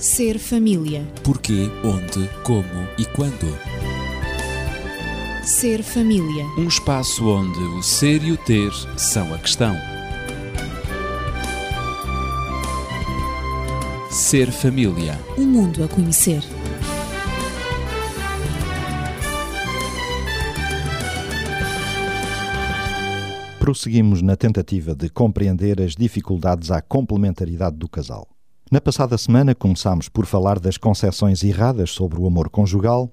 Ser família. Porquê, onde, como e quando. Ser família. Um espaço onde o ser e o ter são a questão. Ser família. Um mundo a conhecer. Prosseguimos na tentativa de compreender as dificuldades à complementaridade do casal. Na passada semana começámos por falar das concepções erradas sobre o amor conjugal,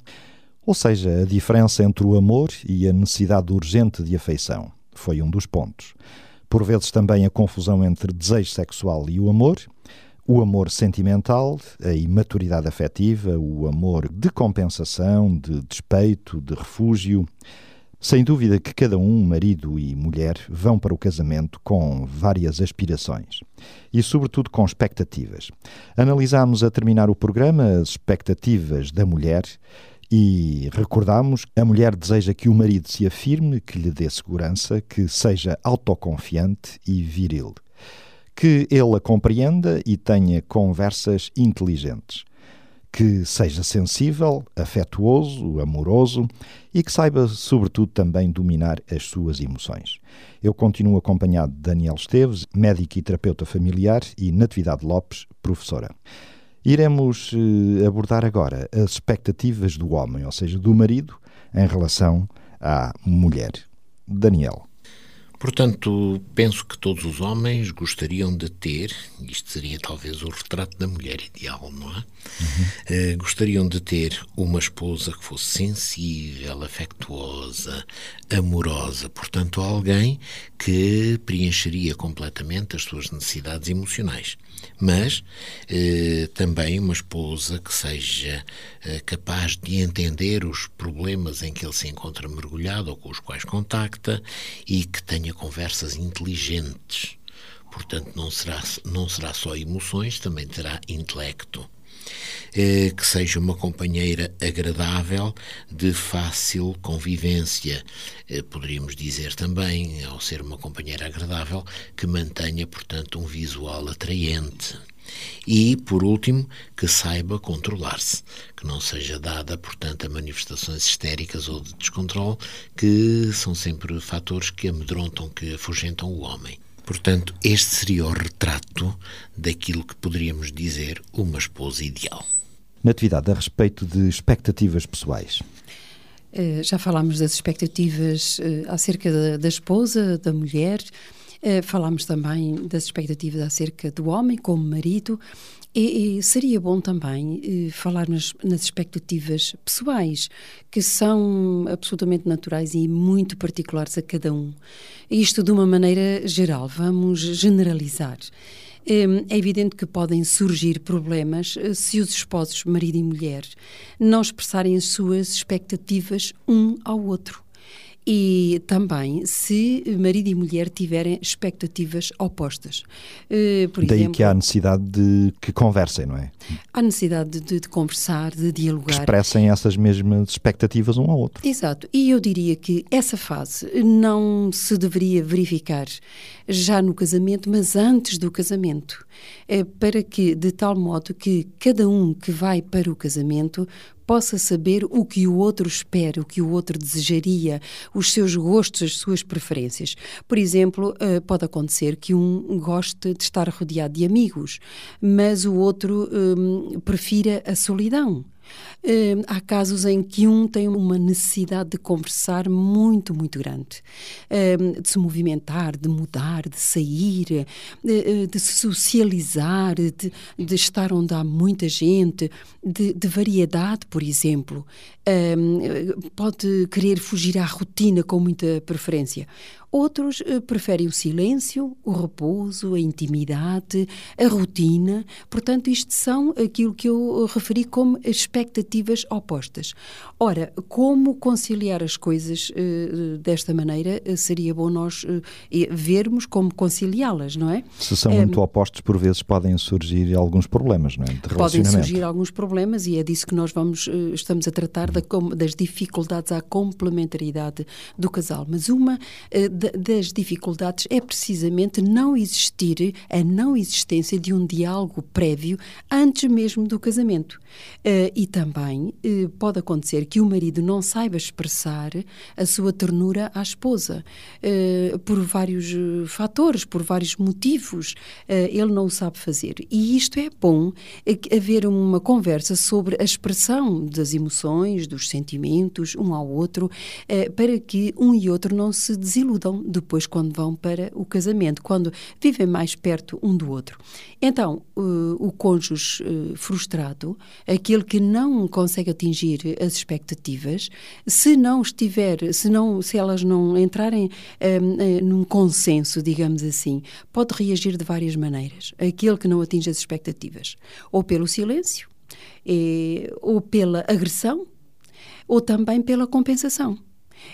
ou seja, a diferença entre o amor e a necessidade urgente de afeição. Foi um dos pontos. Por vezes também a confusão entre desejo sexual e o amor, o amor sentimental, a imaturidade afetiva, o amor de compensação, de despeito, de refúgio. Sem dúvida que cada um, marido e mulher, vão para o casamento com várias aspirações e, sobretudo, com expectativas. Analisámos a terminar o programa as expectativas da mulher e recordámos que a mulher deseja que o marido se afirme, que lhe dê segurança, que seja autoconfiante e viril, que ele a compreenda e tenha conversas inteligentes que seja sensível, afetuoso, amoroso e que saiba, sobretudo, também dominar as suas emoções. Eu continuo acompanhado de Daniel Esteves, médico e terapeuta familiar, e Natividade Lopes, professora. Iremos eh, abordar agora as expectativas do homem, ou seja, do marido, em relação à mulher. Daniel. Portanto, penso que todos os homens gostariam de ter, isto seria talvez o retrato da mulher ideal, não é? Uhum. Uh, gostariam de ter uma esposa que fosse sensível, afectuosa, amorosa, portanto, alguém que preencheria completamente as suas necessidades emocionais. Mas uh, também uma esposa que seja uh, capaz de entender os problemas em que ele se encontra mergulhado ou com os quais contacta e que tenha conversas inteligentes. Portanto, não será, não será só emoções, também terá intelecto. Eh, que seja uma companheira agradável, de fácil convivência. Eh, poderíamos dizer também, ao ser uma companheira agradável, que mantenha, portanto, um visual atraente. E, por último, que saiba controlar-se, que não seja dada, portanto, a manifestações histéricas ou de descontrole, que são sempre fatores que amedrontam, que afugentam o homem. Portanto, este seria o retrato daquilo que poderíamos dizer uma esposa ideal. Natividade, a respeito de expectativas pessoais. Uh, já falámos das expectativas uh, acerca da, da, esposa, da mulher, falámos também das expectativas acerca do homem como marido, e, e seria bom também eh, falar nas, nas, expectativas pessoais, que são absolutamente naturais e muito particulares a cada um. Isto de uma maneira geral, vamos generalizar. É evidente que podem surgir problemas eh, se os esposos, marido e mulher, não expressarem as suas expectativas um ao outro e também se marido e mulher tiverem expectativas opostas. Uh, por Daí exemplo, que há necessidade de que conversem, não é? Há necessidade de, de conversar, de dialogar. Que expressem essas mesmas expectativas um ao outro. Exato. E eu diria que essa fase não se deveria verificar já no casamento, mas antes do casamento, para que, de tal modo que cada um que vai para o casamento possa saber o que o outro espera, o que o outro desejaria, os seus gostos, as suas preferências. Por exemplo, eh, pode acontecer que um goste de estar rodeado de amigos, mas o outro um, prefira a solidão. Uh, há casos em que um tem uma necessidade de conversar muito, muito grande, uh, de se movimentar, de mudar, de sair, uh, de se socializar, de, de, estar onde há muita gente, de, de variedade, por exemplo. pode querer fugir à rotina com muita preferência. Outros uh, preferem o silêncio, o repouso, a intimidade, a rotina. Portanto, isto são aquilo que eu referi como expectativas opostas. Ora, como conciliar as coisas uh, desta maneira? Seria bom nós vermos como conciliá-las, não é? Se são muito opostos, por vezes podem surgir alguns problemas, não é? De podem surgir alguns problemas e é disso que nós vamos, estamos a tratar, da, das dificuldades à complementaridade do casal. Mas uma das dificuldades é precisamente não existir a não existência de um diálogo prévio antes mesmo do casamento. Uh, e também uh, pode acontecer que o marido não saiba expressar a sua ternura à esposa uh, por vários fatores, por vários motivos. ele não o sabe fazer. E isto é bom haver uma conversa sobre a expressão das emoções, dos sentimentos, um ao outro, para que um e outro não se desiludam depois quando vão para o casamento, quando vivem mais perto um do outro. Então, o cônjuge frustrado aquele que não consegue atingir as expectativas, se não estiver, se, não, se elas não entrarem um, num consenso, digamos assim, pode reagir de várias maneiras. Aquele que não atinge as expectativas, ou pelo silêncio, é, ou pela agressão, ou também pela compensação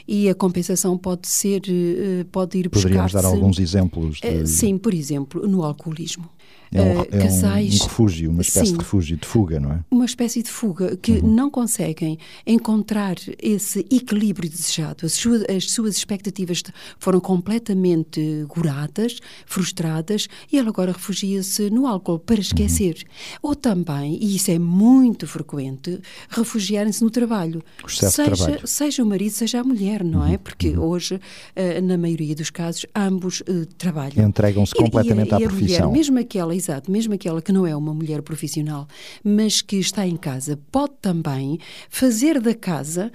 e a compensação pode ser eh, pode ir buscar Poderíamos dar alguns exemplos de... Eh, sim por exemplo no alcoolismo é um, uh, casais, um, refúgio, uma espécie sim, de refúgio, de fuga, não é? Uma espécie de fuga que uhum. não conseguem encontrar esse equilíbrio desejado. As suas, as suas expectativas foram completamente goradas, frustradas, e ele agora refugia-se no álcool para esquecer. Uhum. Ou também, e isso é muito frequente, refugiarem-se no trabalho. O seja, trabalho. seja o marido, seja a mulher, não é? uhum. é? Porque uhum. hoje, uh, na maioria dos casos, ambos uh, trabalham. Entregam-se completamente e, e à e profissão. Mulher, mesmo aquela exato, mesmo aquela que não é uma mulher profissional, mas que está em casa, pode também fazer da casa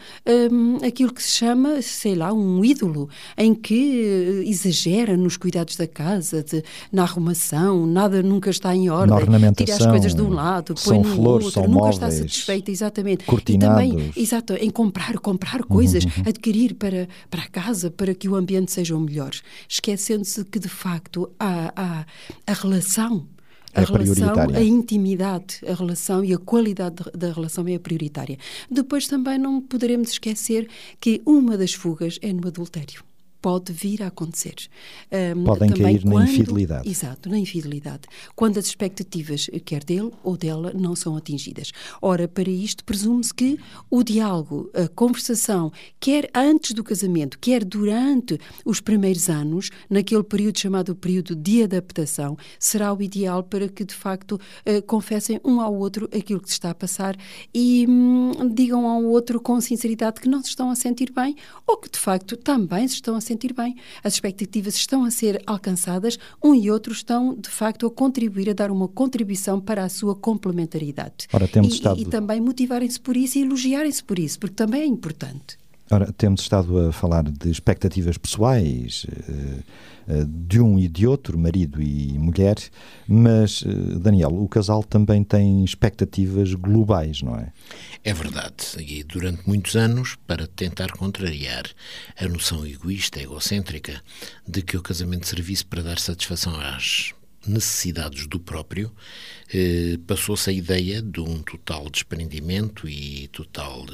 um, aquilo que se chama, sei lá, um ídolo, em que uh, exagera nos cuidados da casa, de, na arrumação, nada nunca está em ordem, tira as coisas de um lado, põe no flores, outro, nunca móveis, está satisfeita, exatamente. Cortinados. E também, exato, em comprar, comprar coisas, uhum. adquirir para, para a casa, para que o ambiente seja o melhor, esquecendo-se que de facto há, há a relação a é relação, a intimidade, a relação e a qualidade da relação é a prioritária. Depois também não poderemos esquecer que uma das fugas é no adultério pode vir a acontecer. Um, Podem cair quando, na infidelidade. Exato, na infidelidade. Quando as expectativas, quer dele ou dela, não são atingidas. Ora, para isto, presume-se que o diálogo, a conversação, quer antes do casamento, quer durante os primeiros anos, naquele período chamado período de adaptação, será o ideal para que, de facto, uh, confessem um ao outro aquilo que se está a passar e hum, digam ao outro com sinceridade que não se estão a sentir bem ou que, de facto, também se estão a sentir bem. As expectativas estão a ser alcançadas, um e outro estão, de facto, a contribuir, a dar uma contribuição para a sua complementaridade. Ora, temos e, estado... e, e também motivarem-se por isso e elogiarem-se por isso, porque também é importante. Ora, temos estado a falar de expectativas pessoais eh, eh, de um e de outro, marido e mulher, mas, eh, Daniel, o casal também tem expectativas globais, não é? É verdade. E durante muitos anos, para tentar contrariar a noção egoísta, egocêntrica, de que o casamento servisse para dar satisfação às necessidades do próprio, eh, passou-se a ideia de um total desprendimento e total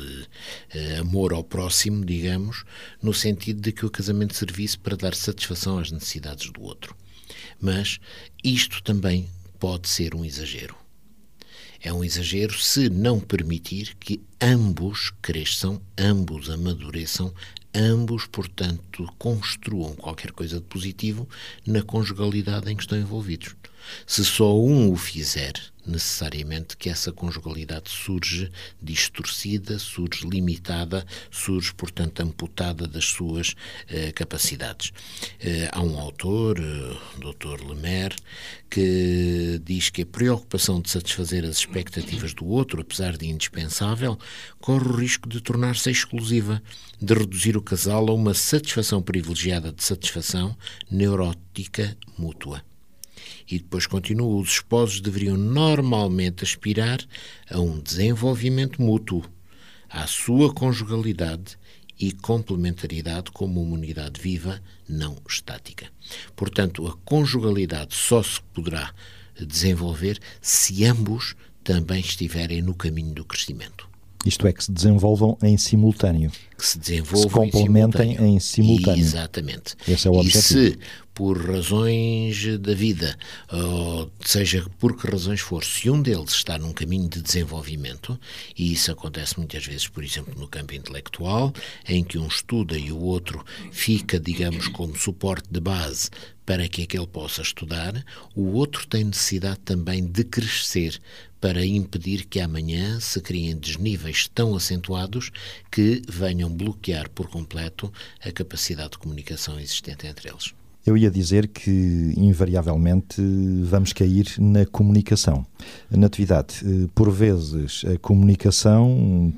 eh, amor ao próximo, digamos, no sentido de que o casamento servisse para dar satisfação às necessidades do outro. Mas isto também pode ser um exagero. É um exagero se não permitir que ambos cresçam, ambos amadureçam, ambos, portanto, construam qualquer coisa de positivo na conjugalidade em que estão envolvidos. Se só um o fizer, necessariamente que essa conjugalidade surge distorcida, surge limitada, surge, portanto, amputada das suas eh, capacidades. Eh, há um autor, eh, Dr. Lemer, que diz que a preocupação de satisfazer as expectativas do outro, apesar de indispensável, corre o risco de tornar-se exclusiva, de reduzir o casal a uma satisfação privilegiada de satisfação neurótica mútua. E depois continua: os esposos deveriam normalmente aspirar a um desenvolvimento mútuo, à sua conjugalidade e complementaridade como uma unidade viva, não estática. Portanto, a conjugalidade só se poderá desenvolver se ambos também estiverem no caminho do crescimento. Isto é, que se desenvolvam em simultâneo. Que se desenvolvam se complementem em simultâneo. em simultâneo. Exatamente. Esse é o objetivo. E se por razões da vida, ou seja por que razões for, se um deles está num caminho de desenvolvimento, e isso acontece muitas vezes, por exemplo, no campo intelectual, em que um estuda e o outro fica, digamos, como suporte de base para que aquele possa estudar, o outro tem necessidade também de crescer para impedir que amanhã se criem desníveis tão acentuados que venham bloquear por completo a capacidade de comunicação existente entre eles. Eu ia dizer que, invariavelmente, vamos cair na comunicação. Natividade, eh, por vezes, a comunicação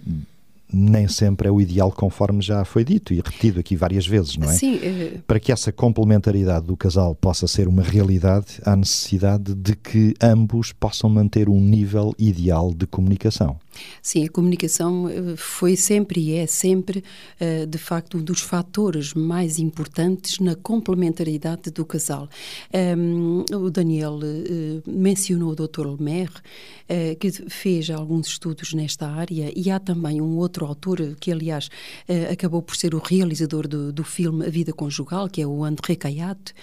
nem sempre é o ideal conforme já foi dito e repetido aqui várias vezes, não é? Sim. É... Para que essa complementaridade do casal possa ser uma realidade, há necessidade de que ambos possam manter um nível ideal de comunicação. Sim, a comunicação eh, foi sempre e é sempre, eh, de facto, um dos fatores mais importantes na complementaridade do casal. O Daniel eh, mencionou o Dr. Lemaire, que fez alguns estudos nesta área, e há também um outro autor, que aliás acabou por ser o realizador do, do filme A Vida Conjugal, que é o André Cayat,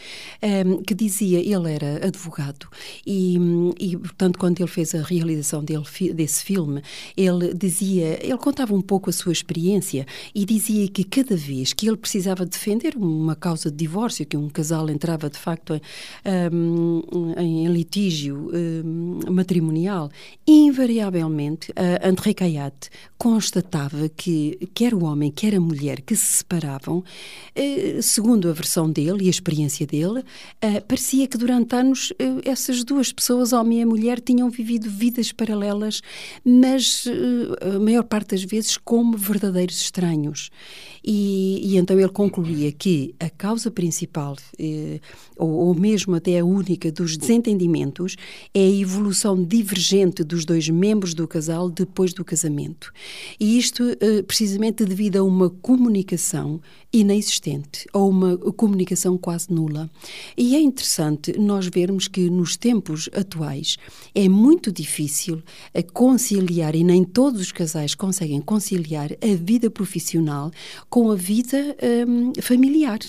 que dizia, ele era advogado, e, e portanto, quando ele fez a realização dele, desse filme, ele dizia, ele contava um pouco a sua experiência e dizia que cada vez que ele precisava defender uma causa de divórcio, que um casal entrava de facto em, litígio um, matrimonial, invariavelmente André Cayat constatava que quer o homem, quer a mulher que se separavam, uh, segundo a versão dele e a experiência dele, uh, parecia que durante anos uh, essas duas pessoas, homem e mulher, tinham vivido vidas paralelas, mas a maior parte das vezes como verdadeiros estranhos. E, e então ele concluía que a causa principal, eh, ou, ou mesmo até a única, dos desentendimentos é a evolução divergente dos dois membros do casal depois do casamento. E isto eh, precisamente devido a uma comunicação inexistente ou uma comunicação quase nula. E é interessante nós vermos que nos tempos atuais é muito difícil conciliar, e nem todos os casais conseguem conciliar a vida profissional com a vida hum, familiar.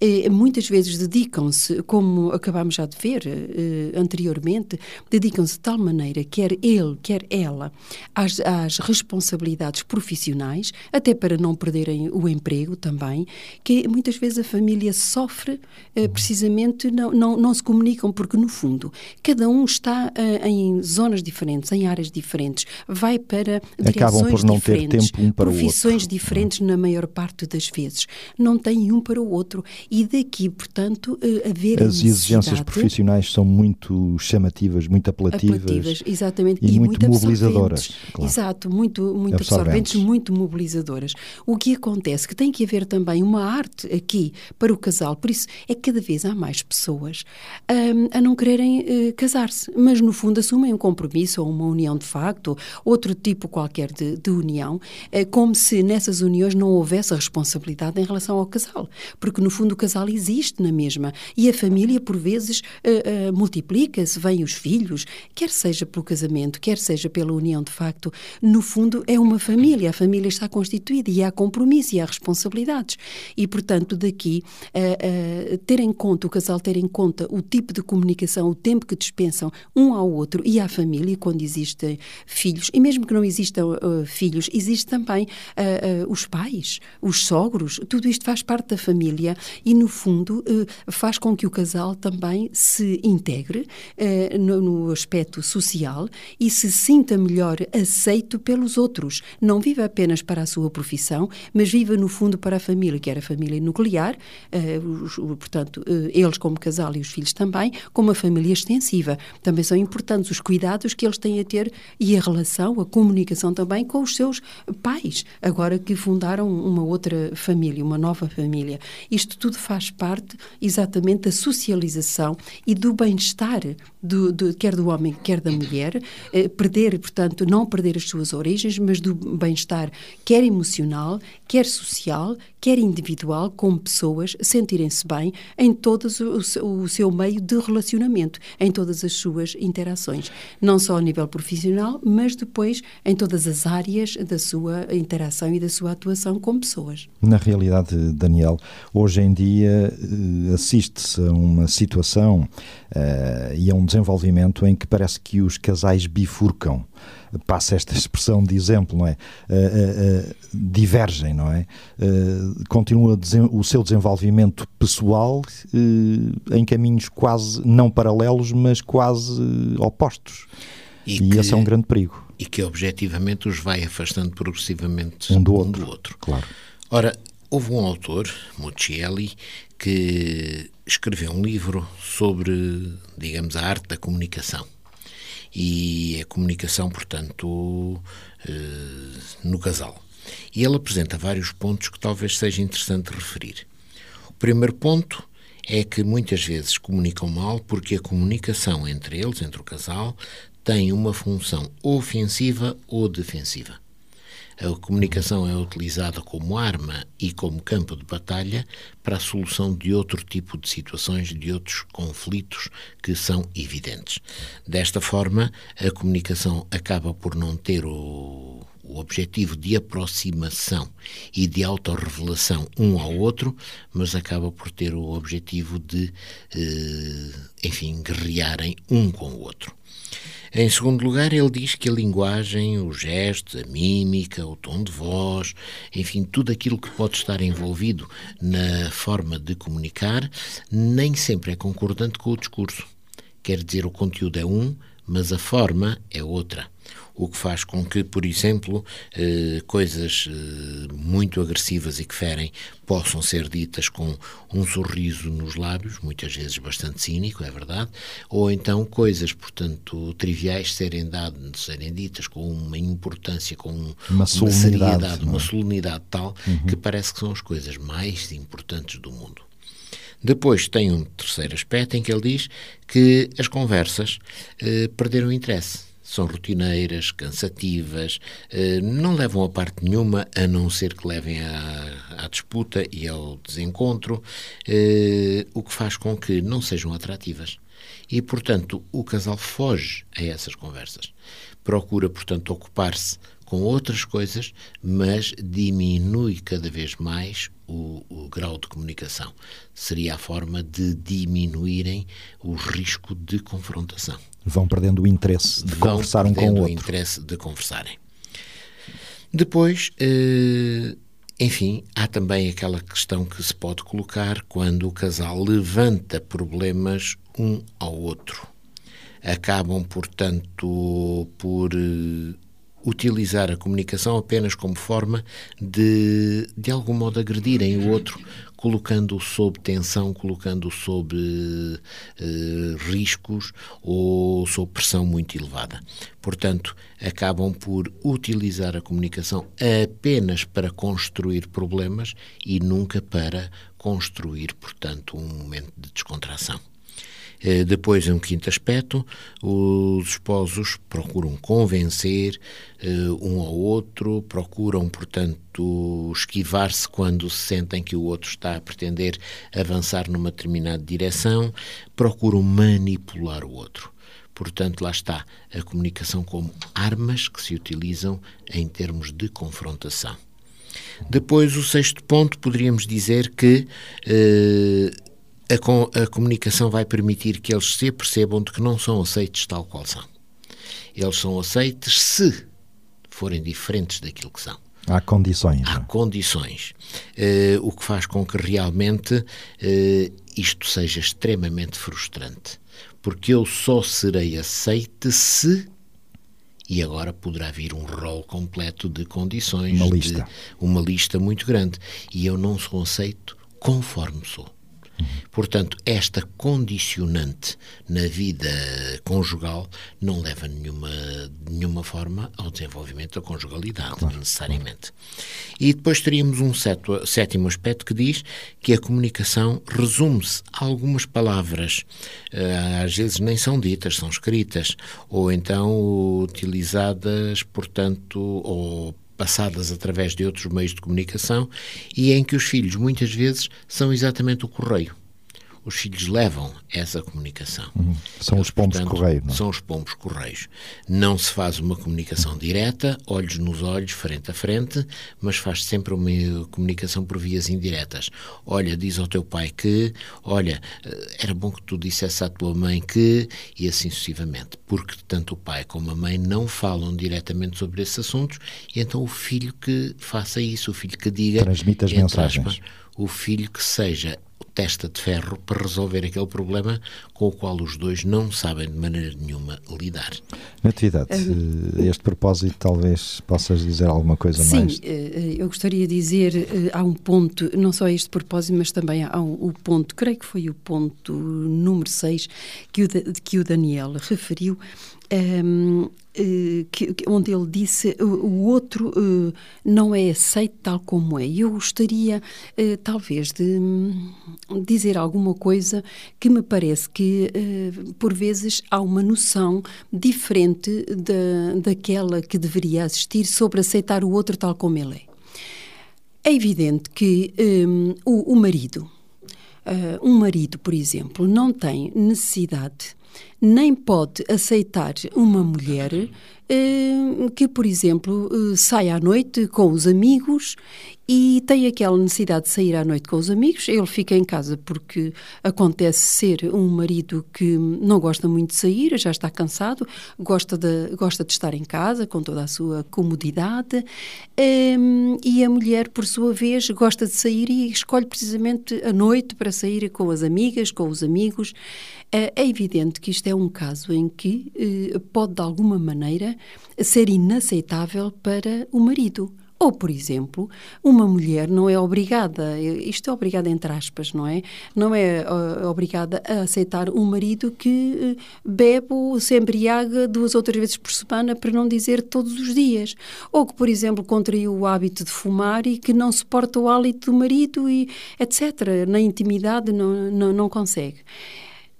Eh, muitas vezes dedicam-se, como acabámos já de ver eh, anteriormente, dedicam-se de tal maneira, quer ele, quer ela, às, às, responsabilidades profissionais, até para não perderem o emprego também, que muitas vezes a família sofre eh, precisamente, não, não, não se comunicam, porque no fundo cada um está em zonas diferentes, em áreas diferentes, vai para Acabam direções por não diferentes, ter tempo um para profissões o outro. diferentes na maior parte das vezes. Não têm um para o outro outro. E daqui, portanto, eh, haver As exigências profissionais são muito chamativas, muito apelativas. apelativas exatamente. E, e muito, muito mobilizadoras. Claro. Exato, muito, muito absorventes. absorventes, muito mobilizadoras. O que acontece que tem que haver também uma arte aqui para o casal, por isso é que cada vez há mais pessoas um, a não quererem uh, casar-se, mas no fundo assumem um compromisso ou uma união de facto, outro tipo qualquer de, de união, uh, como se nessas uniões não houvesse a responsabilidade em relação ao casal, porque no no fundo, o casal existe na mesma. E a família, por vezes, uh, uh, multiplica-se, vêm os filhos, quer seja pelo casamento, quer seja pela união de facto. No fundo, é uma família. A família está constituída e há compromisso e há responsabilidades. E, portanto, daqui, uh, ter em conta, o casal ter em conta o tipo de comunicação, o tempo que dispensam um ao outro e à família, quando existem filhos, e mesmo que não existam filhos, existe também os pais, os sogros, tudo isto faz parte da família e, no fundo, eh, faz com que o casal também se integre eh, no aspecto social e se sinta melhor aceito pelos outros. Não viva apenas para a sua profissão, mas viva, no fundo, para a família, quer a família nuclear, eh, portanto, eles como casal e os filhos também, como a família extensiva. Também são importantes os cuidados que eles têm a ter e a relação, a comunicação também com os seus pais, agora que fundaram uma outra família, uma nova família. Isto isto tudo faz parte exatamente da socialização e do bem-estar, do, do, quer do homem, quer da mulher, eh, perder, portanto, não perder as suas origens, mas do bem-estar, quer emocional, quer social, quer individual, como pessoas, sentirem-se bem em todo o, o seu meio de relacionamento, em todas as suas interações. Não só a nível profissional, mas depois em todas as áreas da sua interação e da sua atuação com pessoas. Na realidade, Daniel, hoje em dia eh, assiste-se a uma situação uh, e a um desenvolvimento em que parece que os casais bifurcam passa esta expressão de exemplo, não é? Uh, uh, divergem, não é? continua o seu desenvolvimento pessoal em caminhos quase não paralelos, mas quase opostos. E, e que, esse é um grande perigo. E que objetivamente os vai afastando progressivamente um do um outro. Do outro. Claro. Ora, houve um autor, Muccielli, que escreveu um livro sobre, digamos, a arte da comunicação e a comunicação, portanto, eh, no casal. E ele apresenta vários pontos que talvez seja interessante referir. O primeiro ponto é que muitas vezes comunicam mal porque a comunicação entre eles, entre o casal, tem uma função ofensiva ou defensiva. A comunicação é utilizada como arma e como campo de batalha para a solução de outro tipo de situações, de outros conflitos que são evidentes. Desta forma, a comunicação acaba por não ter o, o objetivo de aproximação e de autorrevelação um ao outro, mas acaba por ter o objetivo de, eh, enfim, guerrearem um com o outro. Em segundo lugar, ele diz que a linguagem, os gestos, a mímica, o tom de voz, enfim, tudo aquilo que pode estar envolvido na forma de comunicar, nem sempre é concordante com o discurso. Quer dizer, o conteúdo é um, mas a forma é outra o que faz com que, por exemplo, eh, coisas eh, muito agressivas e que ferem possam ser ditas com um sorriso nos lábios, muitas vezes bastante cínico, é verdade, ou então coisas, portanto, triviais serem, dadas, serem ditas com uma importância, com uma, uma seriedade, uma é? solenidade tal uhum. que parece que são as coisas mais importantes do mundo. Depois tem um terceiro aspecto em que ele diz que as conversas eh, perderam interesse são rotineiras, cansativas, eh, não levam a parte nenhuma a não ser que levem à, à disputa e ao desencontro, eh, o que faz com que não sejam atrativas. E, portanto, o casal foge a essas conversas. Procura, portanto, ocupar-se com outras coisas, mas diminui cada vez mais o, o, grau de comunicação. Seria a forma de diminuírem o risco de confrontação. Vão perdendo o interesse de Vão conversar um com o outro. o interesse de conversarem. Depois, eh, enfim, há também aquela questão que se pode colocar quando o casal levanta problemas um ao outro. Acabam, portanto, por eh, utilizar a comunicação apenas como forma de, de algum modo, agredirem o outro, colocando-o sob tensão, colocando-o sob eh, riscos ou sob pressão muito elevada. Portanto, acabam por utilizar a comunicação apenas para construir problemas e nunca para construir, portanto, um momento de descontração. Eh, depois, um quinto aspecto, os esposos procuram convencer eh, um ao outro, procuram, portanto, esquivar-se quando se sentem que o outro está a pretender avançar numa determinada direção, procuram manipular o outro. Portanto, lá está a comunicação como armas que se utilizam em termos de confrontação. Depois, o sexto ponto, poderíamos dizer que eh, a, a comunicação vai permitir que eles se percebam de que não são aceitos tal qual são. Eles são aceitos se forem diferentes daquilo que são. Há condições. Há é? condições. Uh, o que faz com que realmente uh, isto seja extremamente frustrante. Porque eu só serei aceite se. E agora poderá vir um rol completo de condições. Uma lista. uma lista muito grande. E eu não sou aceito conforme sou. Portanto, esta condicionante na vida conjugal não leva nenhuma, de nenhuma forma ao desenvolvimento da conjugalidade, claro. necessariamente. E depois teríamos um seto, sétimo aspecto que diz que a comunicação resume-se a algumas palavras, eh, às vezes nem são ditas, são escritas, ou então utilizadas, portanto, ou passadas através de outros meios de comunicação e em que os filhos muitas vezes são exatamente o correio os filhos levam essa comunicação. Uhum. São Eles, os pombos portanto, correios. Não? é? São os pombos correios. Não se faz uma comunicação direta, olhos nos olhos, frente a frente, mas faz sempre uma comunicação por vias indiretas. Olha, diz ao teu pai que, olha, eh, era bom que tu dissesse à tua mãe que, e assim sucessivamente. Porque tanto o pai como a mãe não falam diretamente sobre esses assuntos, e então o filho que faça isso, o filho que diga. Transmite as mensagens. aspas, o filho que seja testa de ferro para resolver aquele problema com o qual os dois não sabem de maneira nenhuma lidar. Natividade, eh, a este propósito, talvez possas dizer alguma coisa Sim, mais. eh, eu gostaria de dizer, eh, há um ponto, não só a este propósito, mas também há um, o ponto, creio que foi o ponto número 6 que o, que o Daniel referiu, ehm, eh, que- que- onde ele disse o, o outro eh, não é aceito tal como é. Eu gostaria, eh, talvez, de hum, dizer alguma coisa que me parece que, eh, por vezes, há uma noção diferente da, daquela que deveria existir sobre aceitar o outro tal como ele é. É evidente que hum, o, o marido, ah, um marido, por exemplo, não tem necessidade nem pode aceitar uma mulher eh, que, por exemplo, eh, sai à noite com os amigos e tem aquela necessidade de sair à noite com os amigos. Ele fica em casa porque acontece ser um marido que não gosta muito de sair, já está cansado, gosta de, gosta de estar em casa com toda a sua comodidade. Hum, e a mulher, por sua vez, gosta de sair e escolhe precisamente a noite para sair com as amigas, com os amigos. Eh, É evidente que isto é um caso em que eh, pode, de alguma maneira, ser inaceitável para o marido. Ou, por exemplo, uma mulher não é obrigada, isto é obrigada entre aspas, não é? Não é uh, obrigada a aceitar um marido que bebe ou se embriaga duas ou três vezes por semana, para não dizer todos os dias. Ou que, por exemplo, contraiu o hábito de fumar e que não suporta o hálito do marido e etc. Na intimidade não, não, não consegue.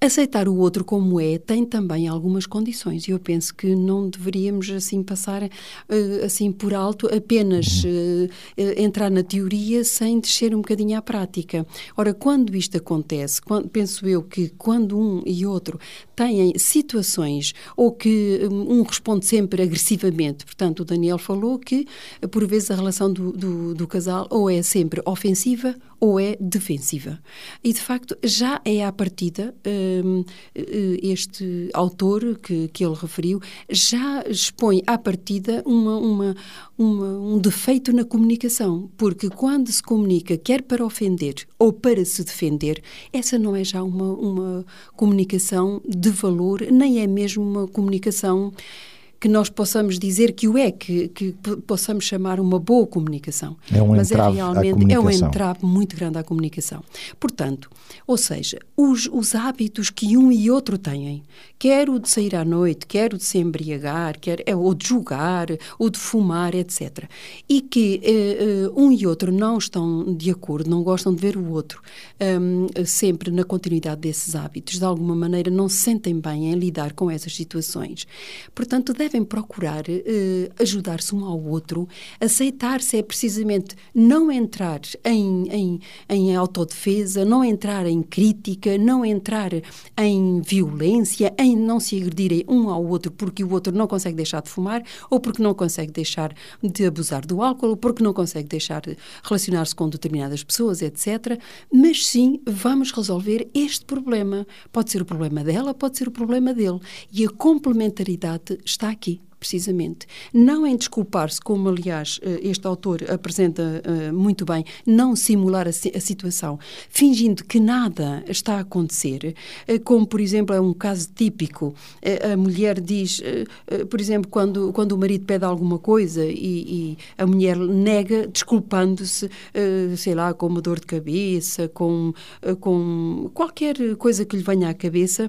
Aceitar o outro como é tem também algumas condições e eu penso que não deveríamos assim passar uh, assim por alto apenas uh, uh, entrar na teoria sem descer um bocadinho à prática. Ora, quando isto acontece, quando, penso eu que quando um e outro têm situações ou que um responde sempre agressivamente, portanto o Daniel falou que por vezes a relação do, do, do casal ou é sempre ofensiva ou é defensiva. E de facto já é à partida este autor que, que ele referiu já expõe à partida uma, uma, uma, um defeito na comunicação, porque quando se comunica quer para ofender ou para se defender, essa não é já uma, uma comunicação de valor, nem é mesmo uma comunicação que nós possamos dizer que o é, que, que possamos chamar uma boa comunicação. É um Mas é entrave realmente à comunicação. é um entrave muito grande à comunicação. Portanto, ou seja, os, os hábitos que um e outro têm, quer o de sair à noite, quer o de se embriagar, quer é, ou de jogar, ou de fumar, etc. E que eh, um e outro não estão de acordo, não gostam de ver o outro um, sempre na continuidade desses hábitos, de alguma maneira não se sentem bem em lidar com essas situações. Portanto, devem procurar eh, ajudar-se um ao outro, aceitar-se é precisamente não entrar em, em, em autodefesa, não entrar em crítica, não entrar em violência, em não se agredirem um ao outro porque o outro não consegue deixar de fumar, ou porque não consegue deixar de abusar do álcool, ou porque não consegue deixar de relacionar-se com determinadas pessoas, etc. Mas sim, vamos resolver este problema. Pode ser o problema dela, pode ser o problema dele. E a complementaridade está aqui precisamente. Não em desculpar-se, como aliás este autor apresenta uh, muito bem, não simular a, situação, fingindo que nada está a acontecer, uh, como por exemplo é um caso típico, a mulher diz, por exemplo, quando, quando o marido pede alguma coisa e, e a mulher nega, desculpando-se, sei lá, com uma dor de cabeça, com, com qualquer coisa que lhe venha à cabeça,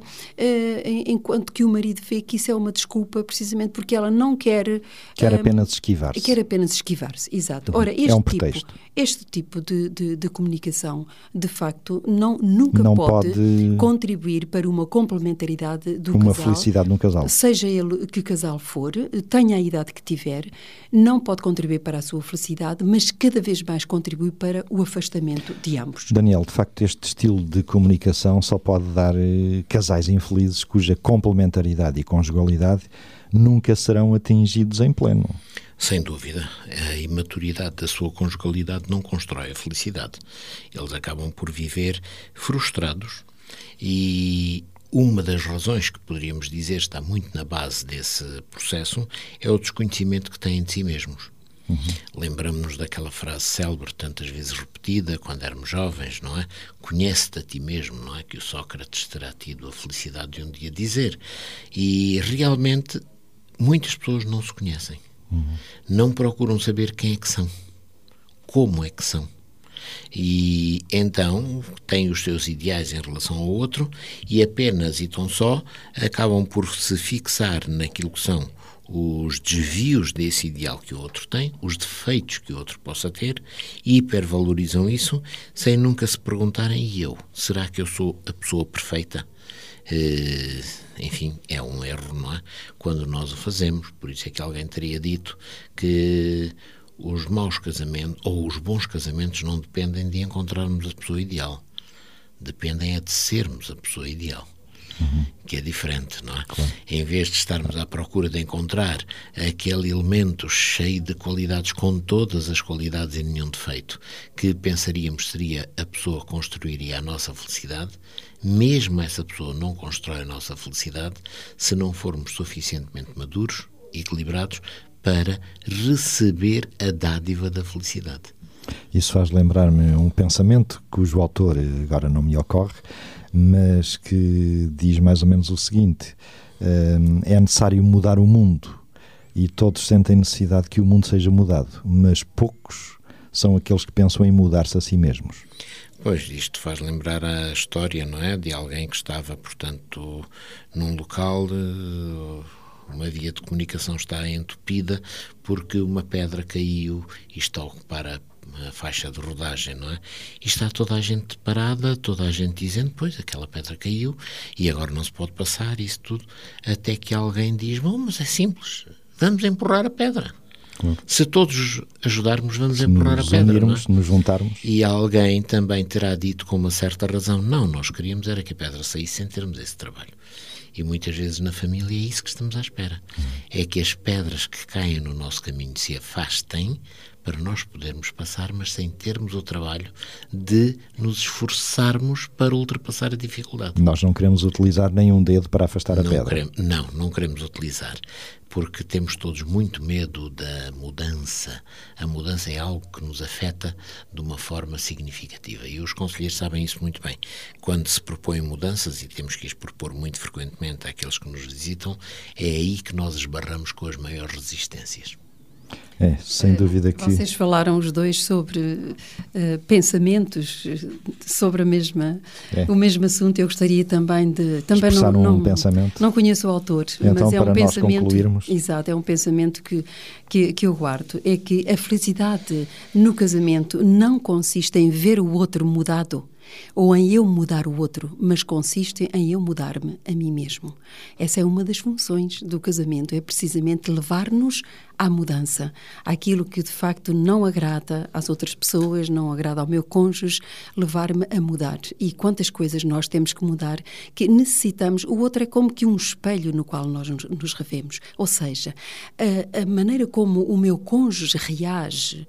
enquanto que o marido vê que isso é uma desculpa precisamente porque ela não quer. Quer hum, apenas esquivar-se. Quer apenas esquivar-se, exato. Ora, este É um tipo, pretexto. este tipo de, de, de comunicação, de facto, não, nunca Não pode, pode- contribuir para uma complementaridade do Uma casal. felicidade no casal. Seja ele que casal for, tenha a idade que tiver, não pode contribuir para a sua felicidade, mas cada vez mais contribui para o afastamento de ambos. Daniel, de facto, este estilo de comunicação só pode dar eh, casais infelizes cuja complementaridade e conjugalidade nunca serão atingidos em pleno. Sem dúvida, a imaturidade da sua conjugalidade não constrói a felicidade. Eles acabam por viver frustrados e uma das razões que poderíamos dizer está muito na base desse processo é o desconhecimento que têm de si mesmos. Lembramos-nos daquela frase célebre, tantas vezes repetida, quando éramos jovens, não é? Conhece-te a ti mesmo, não é? Que o Sócrates terá tido a felicidade de um dia dizer. E realmente muitas pessoas não se conhecem. Não procuram saber quem é que são, como é que são. E então têm os seus ideais em relação ao outro e apenas e tão só acabam por se fixar naquilo que são os desvios desse ideal que o outro tem, os defeitos que o outro possa ter, e hipervalorizam isso sem nunca se perguntarem: e eu? Será que eu sou a pessoa perfeita? Eh, enfim, é um erro, não é? Quando nós o fazemos. Por isso é que alguém teria dito que os maus casamentos ou os bons casamentos não dependem de encontrarmos a pessoa ideal, dependem é de sermos a pessoa ideal. Que é diferente, não é? Em vez de estarmos à procura de encontrar aquele elemento cheio de qualidades, com todas as qualidades e nenhum defeito, que pensaríamos seria a pessoa que construiria a nossa felicidade, mesmo essa pessoa não constrói a nossa felicidade se não formos suficientemente maduros, equilibrados, para receber a dádiva da felicidade. Isso faz lembrar-me um pensamento cujo autor eh, agora não me ocorre, mas que diz mais ou menos o seguinte: eh, é necessário mudar o mundo e todos sentem necessidade que o mundo seja mudado, mas poucos são aqueles que pensam em mudar-se a si mesmos. Pois, isto faz lembrar a história, não é? De alguém que estava, portanto, num local, eh, uma via de comunicação está entupida porque uma pedra caiu e está a ocupar a, faixa de rodagem, não é? E está toda a gente parada, toda a gente dizendo, pois, aquela pedra caiu e agora não se pode passar, isso tudo, até que alguém diz, bom, mas é simples, vamos empurrar a pedra. Se todos ajudarmos, vamos empurrar a pedra, não é? unirmos, nos juntarmos, E alguém também terá dito com uma certa razão: não, nós queríamos era que a pedra saísse sem termos esse trabalho. E muitas vezes na família é isso que estamos à espera. É que as pedras que caem no nosso caminho se afastem para nós podermos passar, mas sem termos o trabalho de nos esforçarmos para ultrapassar a dificuldade. nós não queremos utilizar nenhum dedo para afastar a Não, pedra. queremos, não, não queremos utilizar, porque temos todos muito medo da mudança. A mudança é algo que nos afeta de uma forma significativa e os conselheiros sabem isso muito bem. Quando se propõem mudanças, e temos que as propor muito frequentemente àqueles que nos visitam, é aí que nós esbarramos com as maiores resistências. É, sem dúvida que. Vocês falaram os dois sobre eh, pensamentos eh, sobre a mesma, É. o mesmo assunto. Eu gostaria também de também Expressar não, um não, pensamento. Não conheço o autor, Então, mas é para um nós pensamento. concluirmos. Exato, é um pensamento que, que que eu guardo. É que a felicidade no casamento não consiste em ver o outro mudado ou em eu mudar o outro, mas consiste em eu mudar-me a mim mesmo. Essa é uma das funções do casamento, é precisamente levar-nos à mudança, àquilo que de facto não agrada às outras pessoas, não agrada ao meu cônjuge, levar-me a mudar. E quantas coisas nós temos que mudar que necessitamos. O outro é como que um espelho no qual nós nos, revemos. Ou seja, a, a maneira como o meu cônjuge reage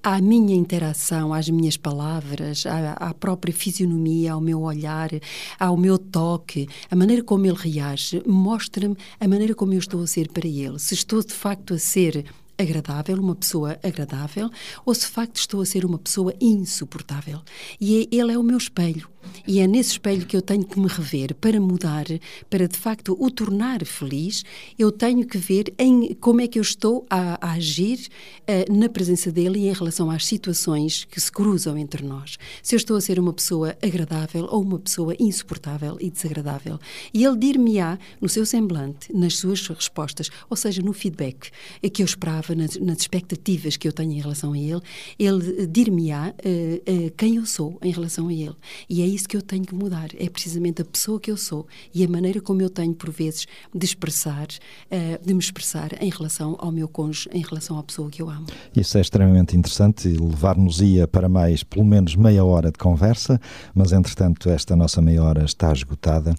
à minha interação, às minhas palavras, à, à própria fisionomia, ao meu olhar, ao meu toque, a maneira como ele reage, mostra-me a maneira como eu estou a ser para ele. Se estou de facto a ser agradável, uma pessoa agradável, ou se de facto estou a ser uma pessoa insuportável. E é- ele é o meu espelho. E é nesse espelho que eu tenho que me rever para mudar, para de facto o tornar feliz. Eu tenho que ver em como é que eu estou a, a agir uh, na presença dele e em relação às situações que se cruzam entre nós. Se eu estou a ser uma pessoa agradável ou uma pessoa insuportável e desagradável. E ele dir-me-á no seu semblante, nas suas respostas, ou seja, no feedback que eu esperava, nas, nas expectativas que eu tenho em relação a ele, ele dir-me-á uh, uh, quem eu sou em relação a ele. E é isso que eu tenho que mudar. É precisamente a pessoa que eu sou e a maneira como eu tenho, por vezes, de expressar, uh, de me expressar em relação ao meu cônjuge, em relação à pessoa que eu amo. Isso é extremamente interessante e levar-nos-ia para mais, pelo menos meia hora de conversa, mas entretanto esta nossa meia hora está esgotada.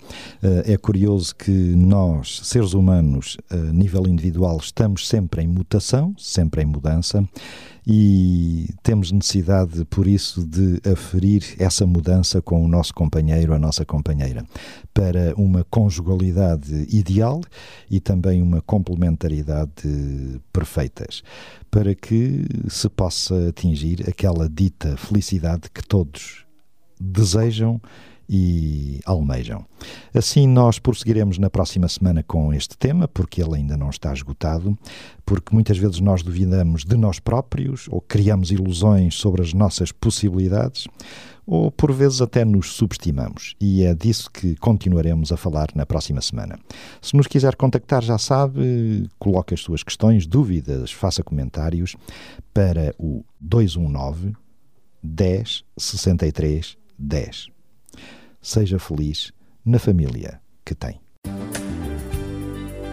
É curioso que nós, seres humanos, a nível individual, estamos sempre em mutação, sempre em mudança e temos necessidade, por isso, de aferir essa mudança com o nosso companheiro, a nossa companheira, para uma conjugalidade ideal e também uma complementaridade perfeitas, para que se possa atingir aquela dita felicidade que todos desejam e almejam. Assim, nós prosseguiremos na próxima semana com este tema, porque ele ainda não está esgotado, porque muitas vezes nós duvidamos de nós próprios ou criamos ilusões sobre as nossas possibilidades, ou por vezes até nos subestimamos, e é disso que continuaremos a falar na próxima semana. Se nos quiser contactar, já sabe, coloque as suas questões, dúvidas, faça comentários para o 219 10 63 10 seja feliz na família que tem.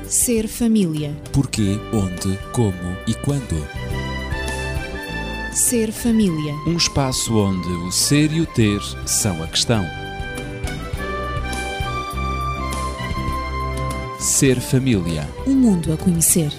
Ser família. Porquê, onde, como e quando. Ser família. Um espaço onde o ser e o ter são a questão. Ser família. Um mundo a conhecer.